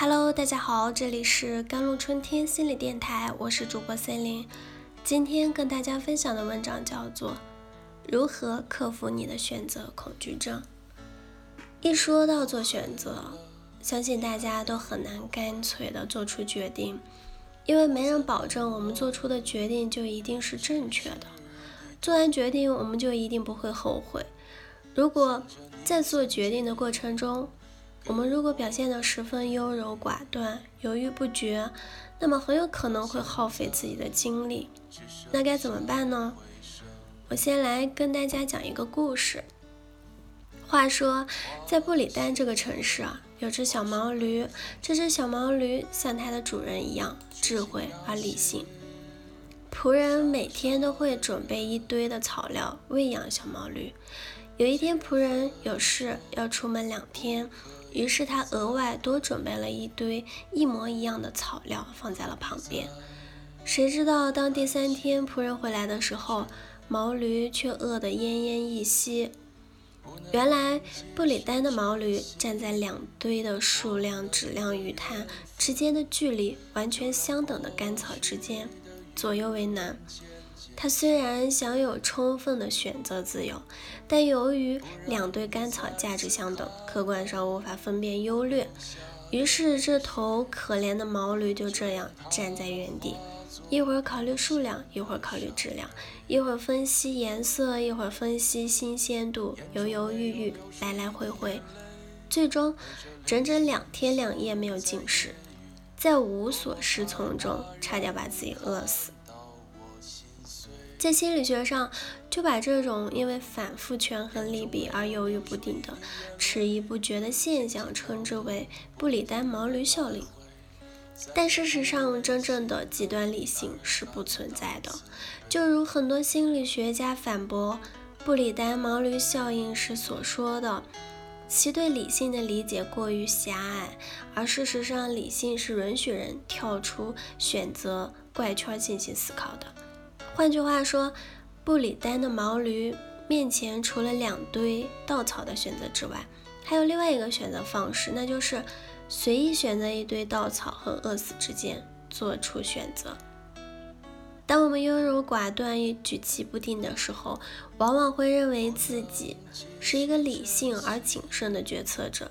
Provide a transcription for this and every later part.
Hello，大家好，这里是甘露春天心理电台，我是主播森林。今天跟大家分享的文章叫做《如何克服你的选择恐惧症》。一说到做选择，相信大家都很难干脆的做出决定，因为没人保证我们做出的决定就一定是正确的。做完决定，我们就一定不会后悔。如果在做决定的过程中，我们如果表现得十分优柔寡断、犹豫不决，那么很有可能会耗费自己的精力。那该怎么办呢？我先来跟大家讲一个故事。话说，在布里丹这个城市啊，有只小毛驴。这只小毛驴像它的主人一样智慧而理性。仆人每天都会准备一堆的草料喂养小毛驴。有一天，仆人有事要出门两天，于是他额外多准备了一堆一模一样的草料放在了旁边。谁知道，当第三天仆人回来的时候，毛驴却饿得奄奄一息。原来，布里丹的毛驴站在两堆的数量、质量与它之间的距离完全相等的干草之间，左右为难。他虽然享有充分的选择自由，但由于两堆干草价值相等，客观上无法分辨优劣。于是，这头可怜的毛驴就这样站在原地，一会儿考虑数量，一会儿考虑质量，一会儿分析颜色，一会儿分析新鲜度，犹犹豫豫，来来回回，最终整整两天两夜没有进食，在无所适从中，差点把自己饿死。在心理学上，就把这种因为反复权衡利弊而犹豫不定的迟疑不决的现象，称之为布里丹毛驴效应。但事实上，真正的极端理性是不存在的。就如很多心理学家反驳布里丹毛驴效应时所说的，其对理性的理解过于狭隘，而事实上，理性是允许人跳出选择怪圈进行思考的。换句话说，布里丹的毛驴面前除了两堆稻草的选择之外，还有另外一个选择方式，那就是随意选择一堆稻草和饿死之间做出选择。当我们优柔寡断举棋不定的时候，往往会认为自己是一个理性而谨慎的决策者。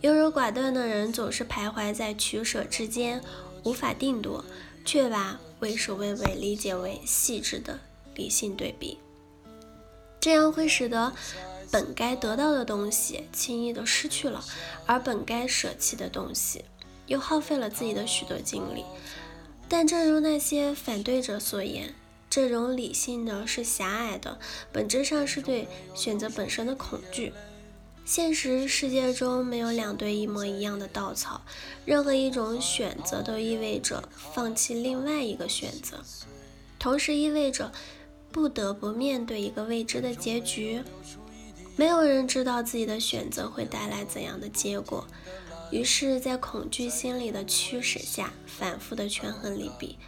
优柔寡断的人总是徘徊在取舍之间，无法定夺，却把。畏首畏尾理解为细致的理性对比，这样会使得本该得到的东西轻易的失去了，而本该舍弃的东西又耗费了自己的许多精力。但正如那些反对者所言，这种理性呢是狭隘的，本质上是对选择本身的恐惧。现实世界中没有两堆一模一样的稻草，任何一种选择都意味着放弃另外一个选择，同时意味着不得不面对一个未知的结局。没有人知道自己的选择会带来怎样的结果，于是，在恐惧心理的驱使下，反复的权衡利弊。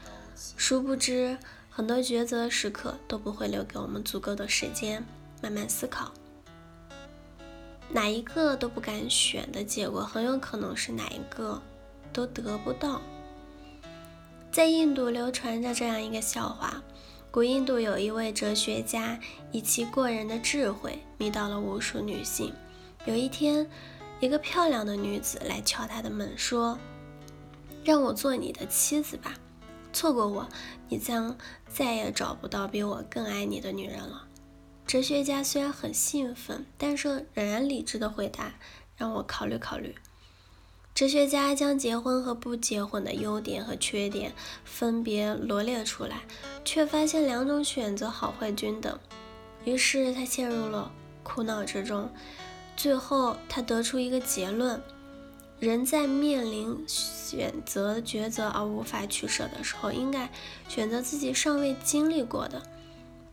殊不知，很多抉择时刻都不会留给我们足够的时间慢慢思考。哪一个都不敢选的结果，很有可能是哪一个都得不到。在印度流传着这样一个笑话：古印度有一位哲学家，以其过人的智慧迷倒了无数女性。有一天，一个漂亮的女子来敲他的门，说：“让我做你的妻子吧，错过我，你将再也找不到比我更爱你的女人了。”哲学家虽然很兴奋，但是仍然理智的回答：“让我考虑考虑。”哲学家将结婚和不结婚的优点和缺点分别罗列出来，却发现两种选择好坏均等。于是他陷入了苦恼之中。最后，他得出一个结论：人在面临选择抉择而无法取舍的时候，应该选择自己尚未经历过的。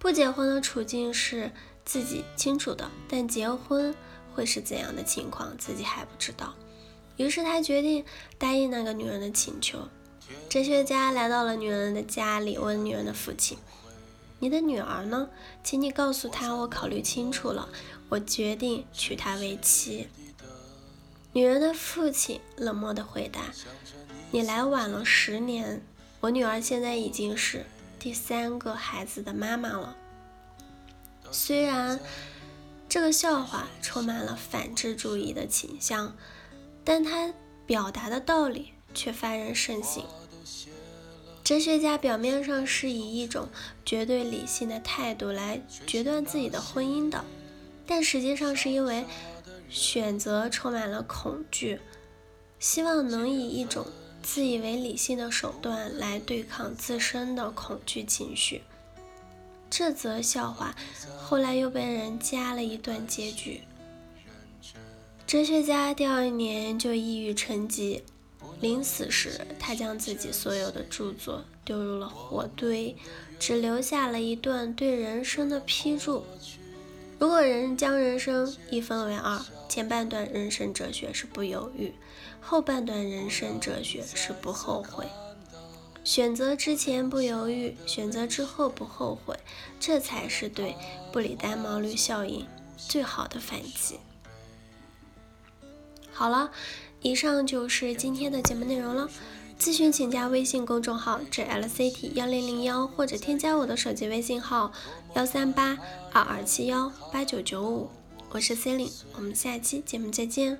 不结婚的处境是自己清楚的，但结婚会是怎样的情况，自己还不知道。于是他决定答应那个女人的请求。哲学家来到了女人的家里，问女人的父亲：“你的女儿呢？请你告诉她，我考虑清楚了，我决定娶她为妻。”女人的父亲冷漠地回答：“你来晚了十年，我女儿现在已经是第三个孩子的妈妈了。”虽然这个笑话充满了反智主义的倾向，但它表达的道理却发人深省。哲学家表面上是以一种绝对理性的态度来决断自己的婚姻的，但实际上是因为选择充满了恐惧，希望能以一种自以为理性的手段来对抗自身的恐惧情绪。这则笑话后来又被人加了一段结局：哲学家第二年就抑郁成疾。临死时，他将自己所有的著作丢入了火堆，只留下了一段对人生的批注：如果人将人生一分为二，前半段人生哲学是不犹豫，后半段人生哲学是不后悔。选择之前不犹豫，选择之后不后悔，这才是对布里丹毛驴效应最好的反击。好了。以上就是今天的节目内容了。咨询请加微信公众号 jlct 幺零零幺，或者添加我的手机微信号幺三八二二七幺八九九五。我是 c e l i n e 我们下期节目再见。